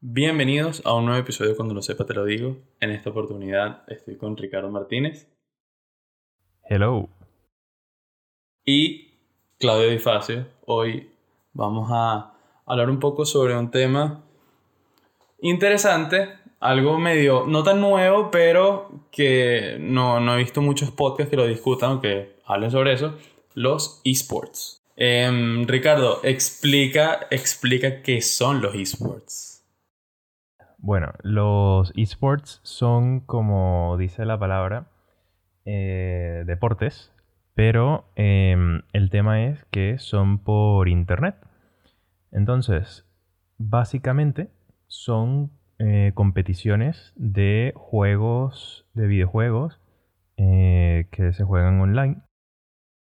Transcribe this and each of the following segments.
Bienvenidos a un nuevo episodio Cuando lo sepa te lo digo. En esta oportunidad estoy con Ricardo Martínez Hello. y Claudio Di Facio. Hoy vamos a hablar un poco sobre un tema interesante, algo medio, no tan nuevo, pero que no, no he visto muchos podcasts que lo discutan o que hablen sobre eso, los esports. Em, Ricardo, explica, explica qué son los esports. Bueno, los esports son, como dice la palabra, eh, deportes, pero em, el tema es que son por internet. Entonces, básicamente son eh, competiciones de juegos, de videojuegos eh, que se juegan online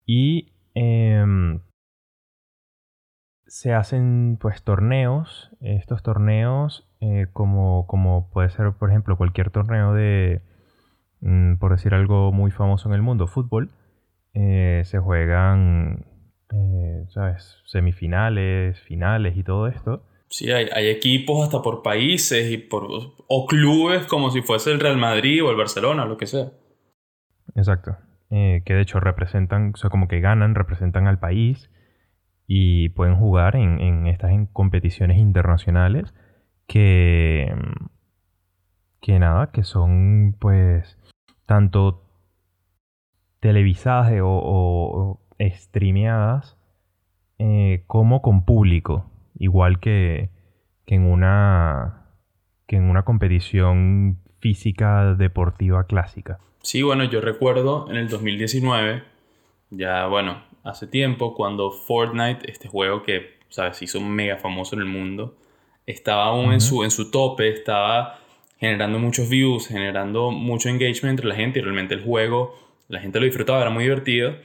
y em, se hacen pues torneos. Estos torneos, eh, como, como puede ser, por ejemplo, cualquier torneo de, mm, por decir algo muy famoso en el mundo, fútbol, se juegan, ¿sabes? Semifinales, finales y todo esto. Sí, hay, hay equipos hasta por países y por, o clubes como si fuese el Real Madrid o el Barcelona, lo que sea. Exacto. Eh, que de hecho representan, o sea, como que ganan, representan al país y pueden jugar en, en estas en competiciones internacionales que, que nada, que son pues tanto televisadas o, o- o streameadas eh, como con público, igual que, que en una que en una competición física deportiva clásica. Sí, bueno, yo recuerdo en el 2019, ya bueno, hace tiempo, cuando Fortnite, este juego que, sabes, se hizo mega famoso en el mundo, estaba aún en, su, en su tope, estaba generando muchos views, generando mucho engagement entre la gente y realmente el juego, la gente lo disfrutaba, era muy divertido.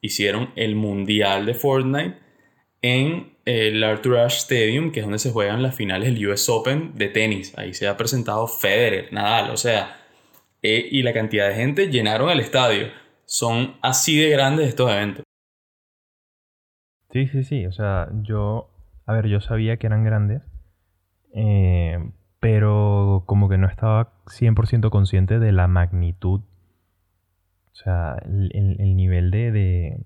Hicieron el mundial de Fortnite en el Arthur Ashe Stadium, que es donde se juegan las finales del US Open de tenis. Ahí se ha presentado Federer, Nadal, o sea, eh, y la cantidad de gente llenaron el estadio. Son así de grandes estos eventos. Sí, sí, sí. O sea, yo, a ver, yo sabía que eran grandes, eh, pero como que no estaba 100% consciente de la magnitud. O sea, el, el- el nivel de, de,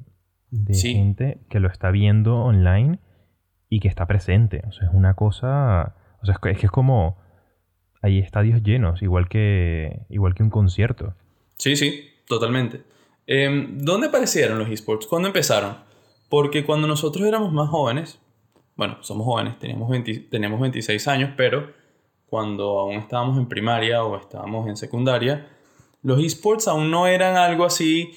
de Sí. gente que lo está viendo online y que está presente. O sea, es una cosa... O sea, es que es, como... Hay estadios llenos, igual que, igual que un concierto. Sí, sí, totalmente. Em, ¿Dónde aparecieron los esports? ¿Cuándo empezaron? Porque cuando nosotros éramos más jóvenes, bueno, somos jóvenes, teníamos, 20 teníamos 26 años, pero cuando aún estábamos en primaria o estábamos en secundaria, los esports aún no eran algo así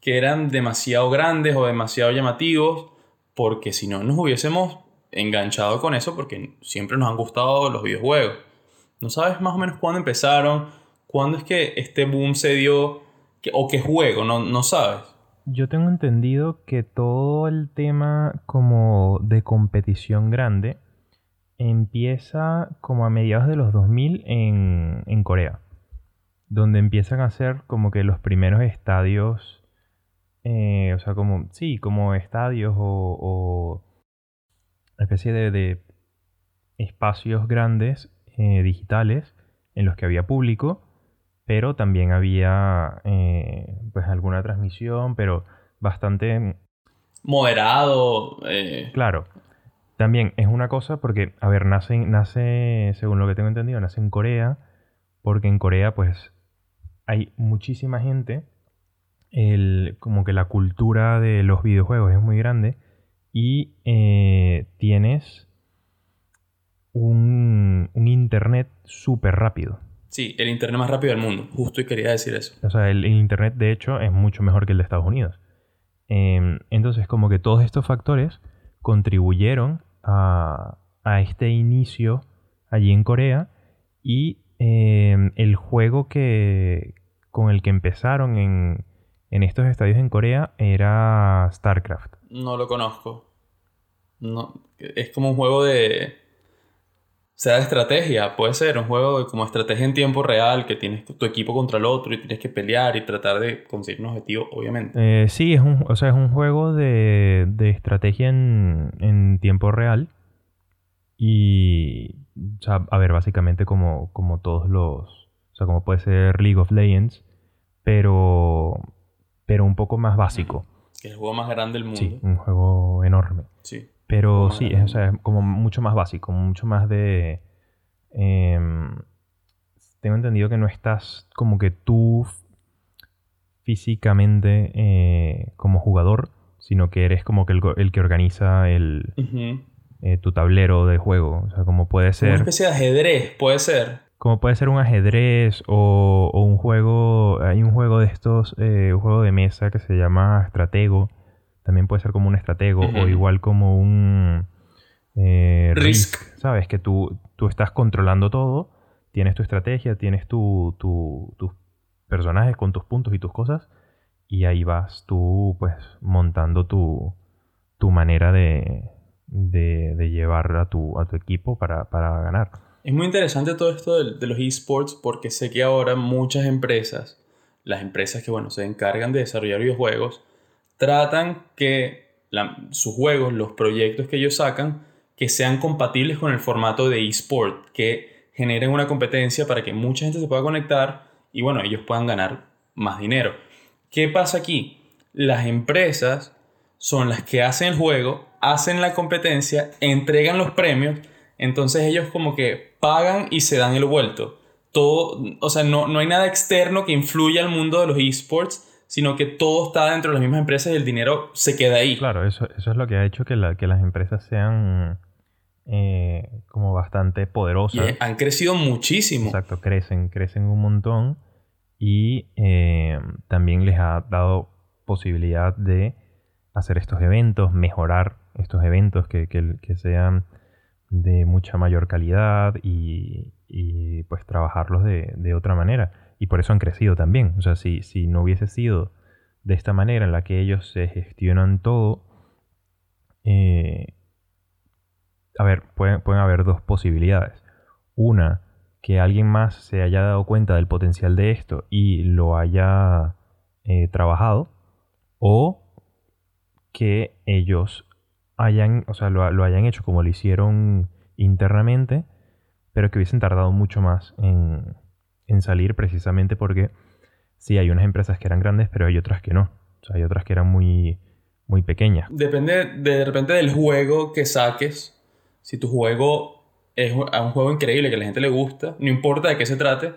que eran demasiado grandes o demasiado llamativos, porque si no nos hubiésemos enganchado con eso, porque siempre nos han gustado los videojuegos. ¿No sabes más o menos cuándo empezaron? ¿Cuándo es que este boom se dio? ¿Qué- ¿O qué juego? No, no sabes. Yo tengo entendido que todo el tema como de competición grande empieza como a mediados de los 2000 en, en Corea, donde empiezan a hacer como que los primeros estadios, eh, o sea, como, sí, como estadios o especie de, de espacios grandes eh, digitales en los que había público, pero también había eh, pues alguna transmisión, pero bastante Moderado. eh, claro. También es una cosa porque, a ver, nace, nace, según lo que tengo entendido, nace en Corea, porque en Corea pues hay muchísima gente, el, como que la cultura de los videojuegos es muy grande y eh, tienes un, un internet súper rápido. sí, el internet más rápido del mundo. Justo y quería decir eso. O sea, el, el Internet, de hecho, es mucho mejor que el de Estados Unidos. Em, entonces, como que todos estos factores contribuyeron a, a este inicio allí en Corea y em, el juego que, con el que empezaron en, en estos estadios en Corea era StarCraft. No lo conozco. No, es como un juego de... sea de estrategia, puede ser un juego de como estrategia en tiempo real, que tienes tu equipo contra el otro y tienes que pelear y tratar de conseguir un objetivo, obviamente. Eh, sí, es un, o sea, es un juego de, de estrategia en, en tiempo real. Y, o sea, a ver, básicamente como, como todos los, o sea, como puede ser League of Legends, pero, pero un poco más básico. Que es el juego más grande del mundo. Sí, un juego enorme. Sí. Pero sí, es, o sea, es como mucho más básico, mucho más de... em, tengo entendido que no estás como que tú físicamente eh, como jugador, sino que eres como que el, el que organiza el, eh, tu tablero de juego. O sea, como puede Una ser, especie de ajedrez, puede ser. Como puede ser un ajedrez o, o un juego, hay un juego de estos, eh, un juego de mesa que se llama Estratego. También puede ser como un estratego o igual como un eh, Risk. ¿Sabes? Que tú, tú estás controlando todo, tienes tu estrategia, tienes tu, tu- tus personajes con tus puntos y tus cosas, y ahí vas tú pues montando tu, tu manera de, de, de llevar a tu, a tu equipo para, para ganar. Es muy interesante todo esto de, los esports porque sé que ahora muchas empresas, las empresas que bueno, se encargan de desarrollar videojuegos, tratan que sus juegos, los proyectos que ellos sacan, que sean compatibles con el formato de esport, que generen una competencia para que mucha gente se pueda conectar y bueno, ellos puedan ganar más dinero. ¿Qué pasa aquí? Las empresas son las que hacen el juego, hacen la competencia, entregan los premios, entonces ellos como que pagan y se dan el vuelto. Todo, o sea, no, no hay nada externo que influya al mundo de los esports, sino que todo está dentro de las mismas empresas y el dinero se queda ahí. Claro, eso, eso es lo que ha hecho que, la- que las empresas sean eh, como bastante poderosas. han crecido muchísimo. Exacto, crecen, crecen un montón y eh, también les ha dado posibilidad de hacer estos eventos, mejorar estos eventos que, que- que sean de mucha mayor calidad y, y, pues trabajarlos de, de otra manera. Y por eso han crecido también. O sea, si, si no hubiese sido de esta manera en la que ellos se gestionan todo, eh, a ver, pueden, pueden haber dos posibilidades. Una, que alguien más se haya dado cuenta del potencial de esto y lo haya eh, trabajado, o que ellos hayan, o sea, lo, lo hayan hecho como lo hicieron internamente, pero que hubiesen tardado mucho más en, en salir precisamente porque sí, hay unas empresas que eran grandes, pero hay otras que no. O sea, hay otras que eran muy, muy pequeñas. Depende de repente del juego que saques. Si tu juego es un un juego increíble que a la gente le gusta, no importa de qué se trate,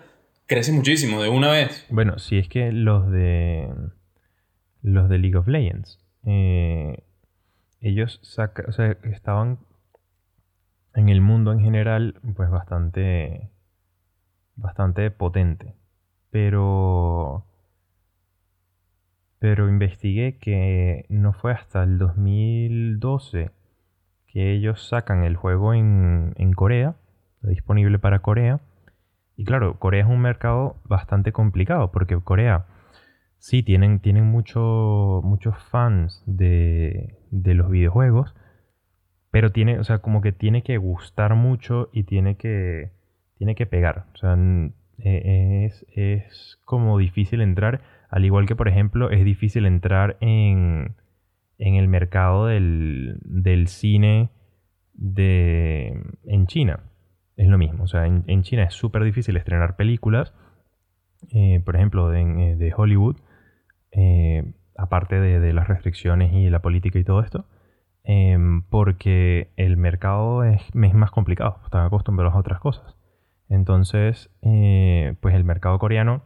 crece muchísimo de una vez. Bueno, si es que los de los de League of Legends, eh, ellos estaban en el mundo en general, pues bastante, bastante potente, pero, pero investigué que no fue hasta el 2012 que ellos sacan el juego en, en Corea, disponible para Corea. Y claro, Corea es un mercado bastante complicado porque Corea sí tienen, tienen mucho- muchos fans de, de los videojuegos, pero tiene, o sea, como que tiene que gustar mucho y tiene que, tiene que pegar. O sea, eh, es, es como difícil entrar, al igual que, por ejemplo, es difícil entrar en, en el mercado del, del cine de, en China. Es lo mismo. O sea, en, en China es súper difícil estrenar películas, eh, por ejemplo, de, eh, de Hollywood, eh, aparte de, de las restricciones y la política y todo esto, em, porque el mercado es, es más complicado, están acostumbrados a otras cosas. Entonces, eh, pues el mercado coreano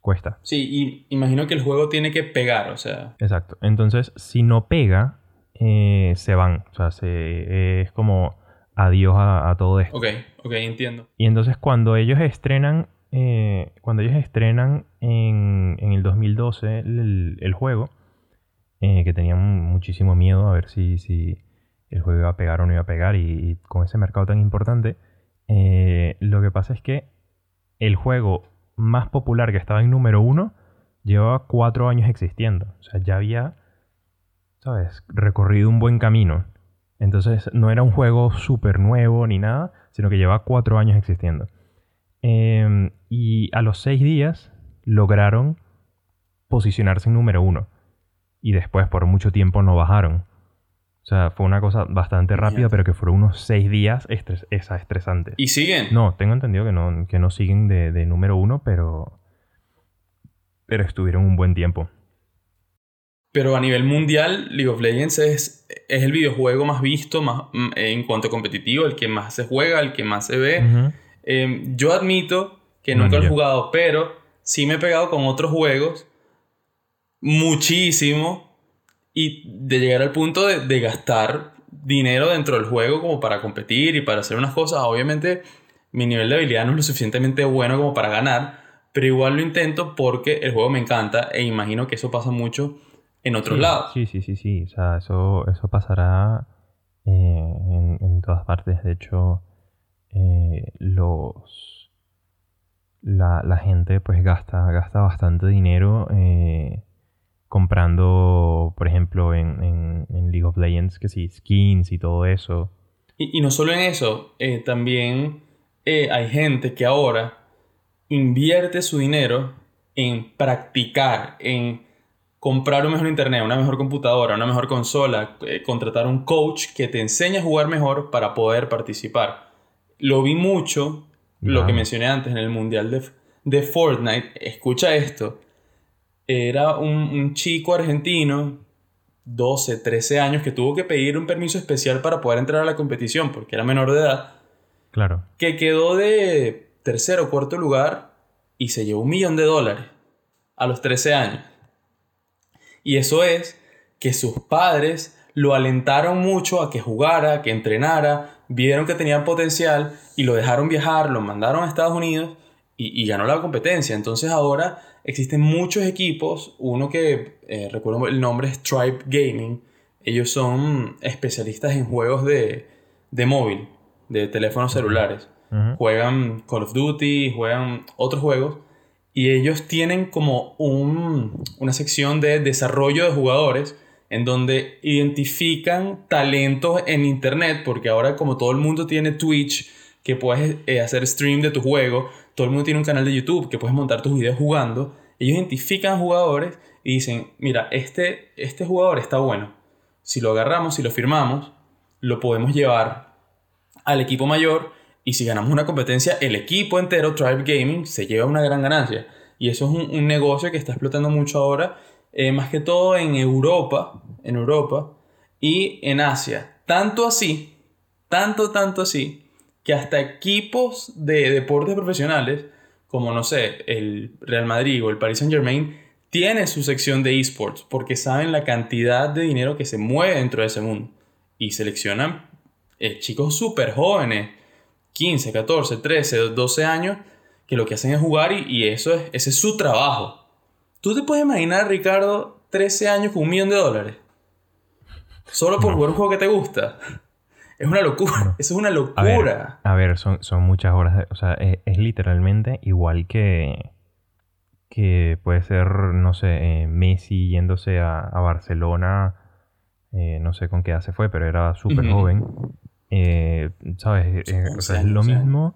cuesta. Sí, y imagino que el juego tiene que pegar, o sea, Exacto. Entonces, si no pega, eh, se van. O sea, se, es como adiós a, a todo esto. ok, ok, entiendo. Y entonces cuando ellos estrenan, eh, cuando ellos estrenan en, el 2012 el, juego, eh, que tenían muchísimo miedo a ver si, el juego iba a pegar o no iba a pegar, y, con ese mercado tan importante, eh, lo que pasa es que el juego más popular que estaba en número uno llevaba cuatro años existiendo. O sea, ya había, ¿sabes?, recorrido un buen camino. Entonces no era un juego súper nuevo ni nada, sino que lleva cuatro años existiendo. Em, y a los seis días lograron posicionarse en número uno. Y después por mucho tiempo no bajaron. O sea, fue una cosa bastante rápida, pero que fueron unos seis días esa estresante. ¿Y siguen? No, tengo entendido que no, que no siguen de, de número uno, pero, pero estuvieron un buen tiempo. Pero a nivel mundial, League of Legends es, es el videojuego más visto más, mm, en cuanto a competitivo, el que más se juega, el que más se ve. Em, yo admito que nunca lo he jugado, pero sí me he pegado con otros juegos muchísimo y de llegar al punto de, gastar dinero dentro del juego como para competir y para hacer unas cosas. Obviamente mi nivel de habilidad no es lo suficientemente bueno como para ganar, pero igual lo intento porque el juego me encanta e imagino que eso pasa mucho en otros lados. Sí, sí, sí, sí. O sea, eso, eso pasará eh, en, todas partes. De hecho, eh, los la, gente pues gasta, gasta bastante dinero eh, comprando, por ejemplo, en, League of Legends, que sí, skins y todo eso. Y, no solo en eso, eh, también hay gente que ahora invierte su dinero en practicar, en comprar un mejor internet, una mejor computadora, una mejor consola, contratar un coach que te enseñe a jugar mejor para poder participar. Lo vi mucho, lo que mencioné antes en el Mundial de, de Fortnite. Escucha esto era un, chico argentino, 12, 13 años, que tuvo que pedir un permiso especial para poder entrar a la competición porque era menor de edad. Claro. Que quedó de tercero o cuarto lugar y se llevó un millón de dólares a los 13 años. Y eso es que sus padres lo alentaron mucho a que jugara, que entrenara, vieron que tenía potencial y lo dejaron viajar, lo mandaron a Estados Unidos y, y ganó la competencia. Entonces ahora existen muchos equipos. Uno que eh, recuerdo el nombre es Tribe Gaming. Ellos son especialistas en juegos de, de móvil, de teléfonos celulares. Juegan Call of Duty, juegan otros juegos. Y ellos tienen como un, una sección de desarrollo de jugadores en donde identifican talentos en Internet, porque ahora como todo el mundo tiene Twitch, que puedes eh, hacer stream de tu juego, todo el mundo tiene un canal de YouTube que puedes montar tus videos jugando. Ellos identifican jugadores y dicen, mira, este, este jugador está bueno. Si lo agarramos, si lo firmamos, lo podemos llevar al equipo mayor y si ganamos una competencia, el equipo entero, Tribe Gaming, se lleva una gran ganancia. Y eso es un, negocio que está explotando mucho ahora, eh, más que todo en Europa, en Europa y en Asia. Tanto así, tanto, tanto así, que hasta equipos de deportes profesionales, como no sé, el Real Madrid o el Paris Saint Germain, tienen su sección de esports porque saben la cantidad de dinero que se mueve dentro de ese mundo. Y seleccionan eh, chicos súper jóvenes, 15, 14, 13, 12 años, que lo que hacen es jugar y, eso es, ese es su trabajo. ¿Tú te puedes imaginar, Ricardo, 13 años con un millón de dólares? Solo por jugar un juego que te gusta. Es una locura. Eso es una locura. A ver, son, son, muchas horas. o sea, es, literalmente igual que. Que puede ser, no sé, eh, Messi yéndose a, Barcelona. Eh, no sé con qué edad se fue, pero era súper joven. Eh, ¿Sabes? o sea, es lo mismo.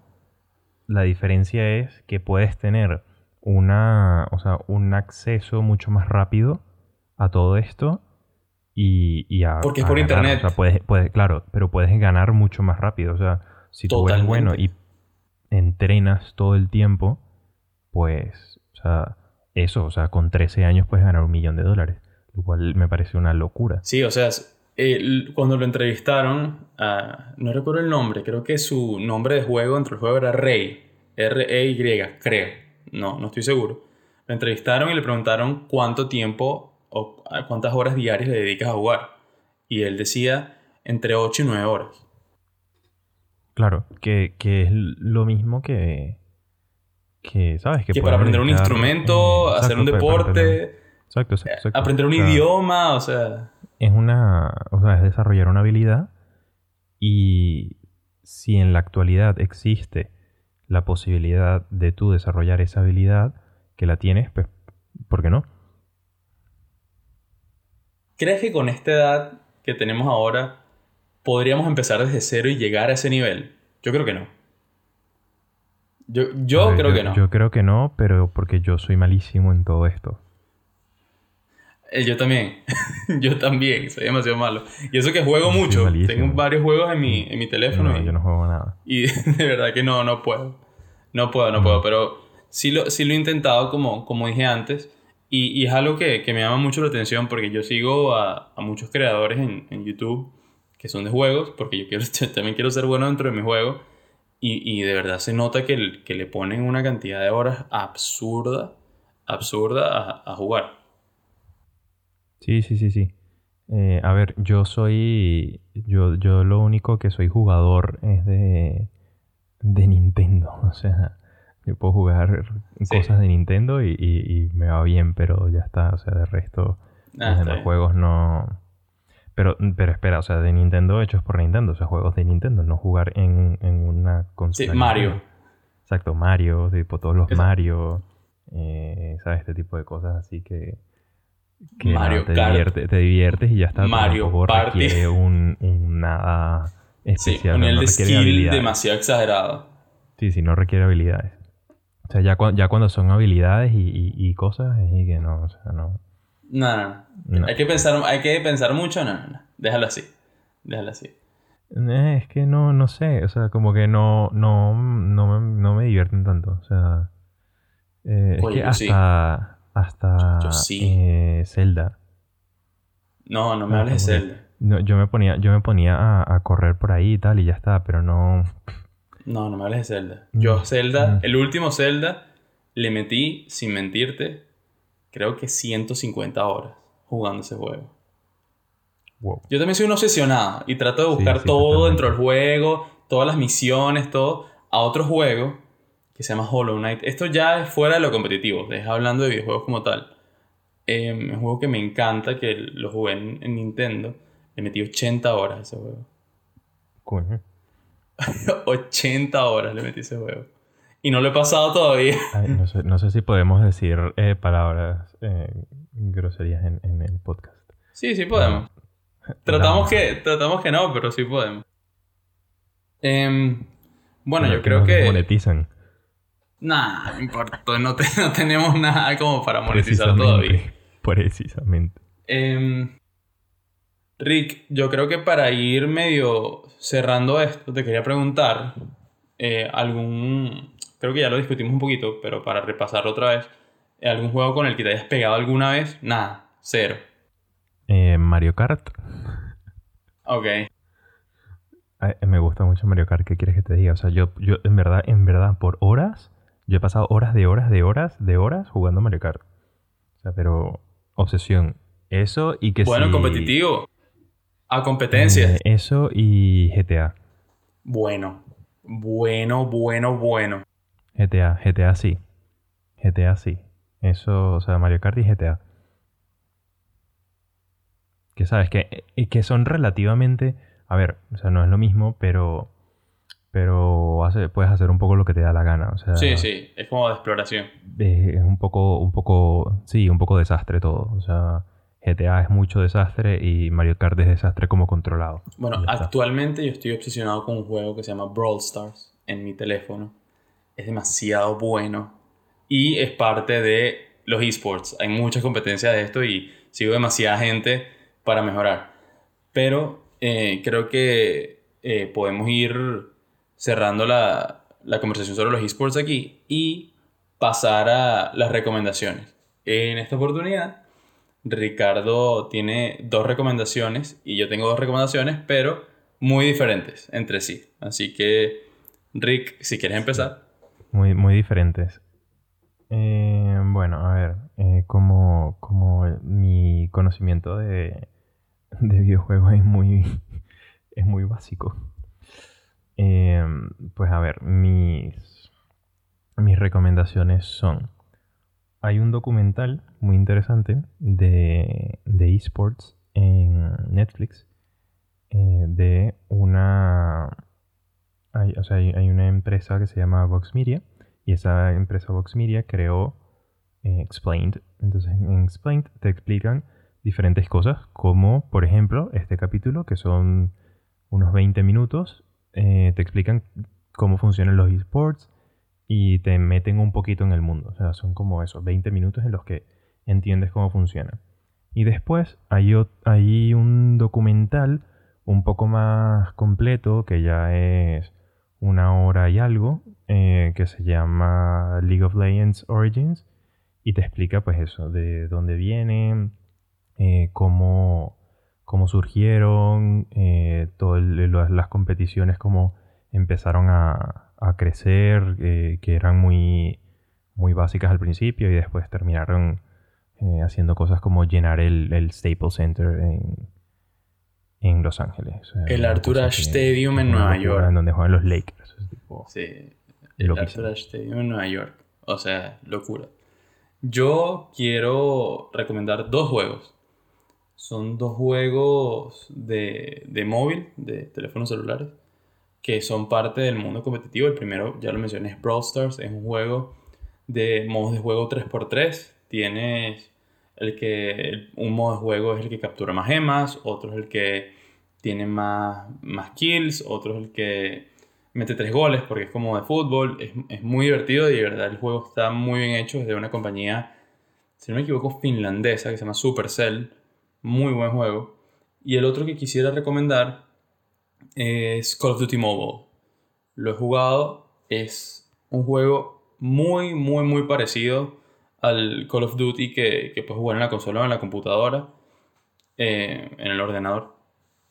La diferencia es que puedes tener una, o sea, un acceso mucho más rápido a todo esto y, a, Porque es por internet. O sea, puedes, puedes, claro, pero puedes ganar mucho más rápido. O sea, si tú eres bueno y entrenas todo el tiempo, pues, o sea, eso, o sea, con 13 años puedes ganar un millón de dólares. Lo cual me parece una locura. Sí, o sea, cuando lo entrevistaron, no recuerdo el nombre, creo que su nombre de juego entre el juego era Rey. R-E-Y, creo. No, no estoy seguro. Lo entrevistaron y le preguntaron cuánto tiempo o cuántas horas diarias le dedicas a jugar. Y él decía entre 8 y 9 horas. Claro, que, es lo mismo que, que ¿sabes? Que, para aprender un instrumento, hacer un deporte, exacto, exacto, aprender un idioma, o sea... Es una, o sea, es desarrollar una habilidad y si en la actualidad existe la posibilidad de tú desarrollar esa habilidad que la tienes, pues, ¿por qué no? ¿Crees que con esta edad que tenemos ahora podríamos empezar desde cero y llegar a ese nivel? Yo creo que no. Yo, yo ver, creo yo- que no. Yo creo que no, pero porque yo soy malísimo en todo esto. Eh, yo también. yo también. Soy demasiado malo. Y eso que juego Soy mucho. malísimo. Tengo varios juegos en mi, en mi teléfono. No, y, yo no juego nada. y de verdad que no, no puedo. No puedo, no puedo. Pero sí lo, sí lo he intentado, como, como dije antes. Y, y es algo que, que me llama mucho la atención porque yo sigo a, a muchos creadores en, en YouTube que son de juegos, porque yo, quiero, yo también quiero ser bueno dentro de mi juego. Y, y de verdad se nota que, el- que le ponen una cantidad de horas absurda, absurda a, a jugar. Sí, sí, sí, sí. Eh, a ver, yo soy. Yo, yo lo único que soy jugador es de. de Nintendo. O sea, yo puedo jugar Sí. cosas de Nintendo y, y- y me va bien, pero ya está. O sea, de resto, Ah, los bien. juegos no. Pero, pero espera, o sea, de Nintendo hechos por Nintendo. O sea, juegos de Nintendo, no jugar en, en una consola. Sí, Mario. Exacto, Mario, tipo todos los Mario. eh, ¿Sabes? Este tipo de cosas así que. Que Mario te, Kart. divierte- te diviertes y ya está. Mario Party. requiere un, un nada Sí, especial. un no de skill demasiado exagerado. Sí, sí, no requiere habilidades. O sea, ya, cua- ya cuando son habilidades y, y- y cosas, es y que no, o sea, no. No, no. Hay, que pensar, hay que pensar mucho. No, no, no. Déjalo así. Déjalo así. Eh, Es que no, no sé, o sea, como que no, no, no, me, no me divierten tanto. O sea, eh, es Oye, que yo sí. Hasta, Yo sí. eh, Zelda. No, no me Ah, hables de Zelda. No, yo me ponía, yo me ponía a, a correr por ahí y tal y ya está, pero no. No, no me hables de Zelda. Yo Mm. Zelda, Mm. el último Zelda, le metí, sin mentirte, creo que 150 horas jugando ese juego. Wow. Yo también soy un obsesionado y trato de Sí, buscar sí, todo totalmente. dentro del juego, todas las misiones, todo, a otro juego que se llama Hollow Knight. Esto ya es fuera de lo competitivo, es hablando de videojuegos como tal. Eh, es un juego que me encanta, que lo jugué en, en Nintendo. Le metí 80 horas a ese juego. Coño. 80 horas le metí a ese juego. Y no lo he pasado todavía. Ay, no, sé, no sé si podemos decir eh, palabras eh, groserías en, en el podcast. Sí, sí podemos. Tratamos que, tratamos que no, pero sí podemos. Em, bueno, Pero yo creo que... Monetizan. Nah, no importa. No, te- no tenemos nada como para monetizar todavía. Precisamente. Em, Rick, yo creo que para ir medio cerrando esto, te quería preguntar eh, algún... Creo que ya lo discutimos un poquito, pero para repasarlo otra vez. ¿Algún juego con el que te hayas pegado alguna vez? Nada, cero. Eh, Mario Kart. Ok. Ay, me gusta mucho Mario Kart. ¿Qué quieres que te diga? O sea, yo, yo en verdad, en verdad, por horas, yo he pasado horas de horas de horas de horas jugando Mario Kart. O sea, pero obsesión. Eso y que Bueno, si- competitivo. A competencias. Eh, eso y GTA. Bueno, bueno, bueno, bueno. GTA, GTA sí. GTA sí. Eso, o sea, Mario Kart y GTA. Que sabes, que, y que son relativamente. A ver, o sea, no es lo mismo, pero. Pero hace- puedes hacer un poco lo que te da la gana. O sea, Sí, sí, es como de exploración. es un poco, un poco. Sí, un poco desastre todo. O sea, GTA es mucho desastre y Mario Kart es desastre como controlado. Bueno, actualmente yo estoy obsesionado con un juego que se llama Brawl Stars en mi teléfono. Es demasiado bueno y es parte de los esports. Hay muchas competencias de esto y sigo demasiada gente para mejorar. Pero eh, creo que eh, podemos ir cerrando la, la conversación sobre los esports aquí y pasar a las recomendaciones. En esta oportunidad, Ricardo tiene dos recomendaciones y yo tengo dos recomendaciones, pero muy diferentes entre sí. Así que, Rick, si quieres empezar. Muy, muy diferentes. Eh, bueno, a ver, eh, como, como mi conocimiento de, de videojuegos es muy, es muy básico. Eh, pues a ver, mis, mis recomendaciones son... Hay un documental muy interesante de, de esports en Netflix eh, de una... Hay, o sea, hay una empresa que se llama Vox Media y esa empresa Vox Media creó eh, Explained. Entonces en Explained te explican diferentes cosas como por ejemplo este capítulo que son unos 20 minutos eh, te explican cómo funcionan los esports y te meten un poquito en el mundo. O sea, son como esos 20 minutos en los que entiendes cómo funciona. Y después hay, hay un documental un poco más completo que ya es una hora y algo eh, que se llama League of Legends Origins y te explica pues eso, de dónde vienen, eh, cómo, cómo, surgieron, eh, todas las competiciones, cómo empezaron a, crecer, que eran muy, muy básicas al principio y después terminaron haciendo cosas como llenar el, el Staples Center en, en Los Ángeles. el Arthur Ashe Stadium en Nueva York. En donde juegan los Lakers. sí, el Arthur Ashe Stadium en Nueva York. O sea, locura. Yo quiero recomendar dos juegos. Son dos juegos de, de móvil, de teléfonos celulares, que son parte del mundo competitivo. El primero, ya lo mencioné, es Brawl Stars. Es un juego de modos de juego 3x3. Tienes el que un modo de juego es el que captura más gemas, otro es el que tiene más, más kills, otro es el que mete tres goles porque es como de fútbol, es, es, muy divertido y de verdad el juego está muy bien hecho, es de una compañía, si no me equivoco, finlandesa que se llama Supercell, muy buen juego. Y el otro que quisiera recomendar es Call of Duty Mobile. Lo he jugado, es un juego muy, muy, muy parecido al Call of Duty que, que puedes jugar en la consola o en la computadora, eh, en el ordenador.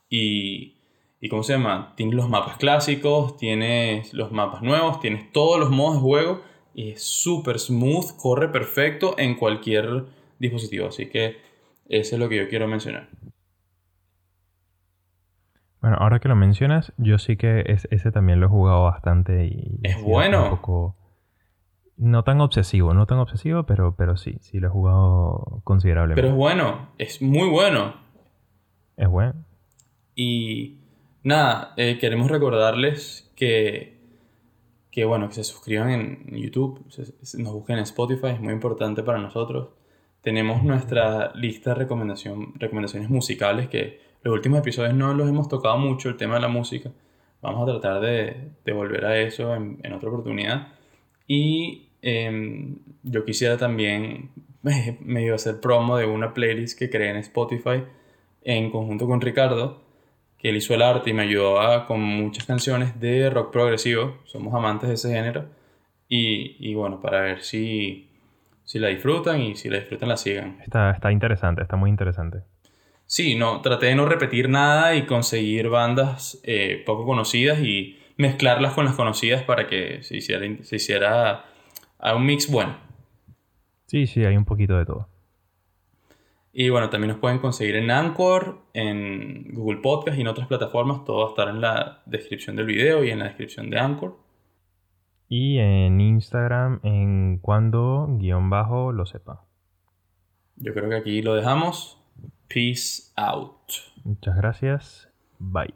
Y, y ¿cómo se llama? Tienes los mapas clásicos, tienes los mapas nuevos, tienes todos los modos de juego y es súper smooth, corre perfecto en cualquier dispositivo. Así que eso es lo que yo quiero mencionar. Bueno, ahora que lo mencionas, yo sí que ese también lo he jugado bastante y... Es bueno. No tan obsesivo, no tan obsesivo, pero, pero sí, sí lo he jugado considerablemente. Pero es bueno, es muy bueno. Es bueno. Y nada, eh, queremos recordarles que, que, bueno, que se suscriban en YouTube, nos busquen en Spotify, es muy importante para nosotros. Tenemos nuestra lista de recomendación, recomendaciones musicales que los últimos episodios no los hemos tocado mucho, el tema de la música. Vamos a tratar de, de volver a eso en, en otra oportunidad. Y Em, yo quisiera también medio hacer promo de una playlist que creé en Spotify en conjunto con Ricardo, que él hizo el arte y me ayudó a, con muchas canciones de rock progresivo. Somos amantes de ese género. Y, y bueno, para ver si, si la disfrutan y si la disfrutan la sigan. Está, está interesante, está muy interesante. Sí, no, traté de no repetir nada y conseguir bandas eh, poco conocidas y mezclarlas con las conocidas para que se hiciera, se hiciera a un mix bueno. Sí, sí, hay un poquito de todo. Y bueno, también nos pueden conseguir en Anchor, en Google Podcast y en otras plataformas. Todo va a estar en la descripción del video y en la descripción de Anchor. Y en Instagram en cuando guion bajo lo sepa. Yo creo que aquí lo dejamos. Peace out. Muchas gracias. Bye.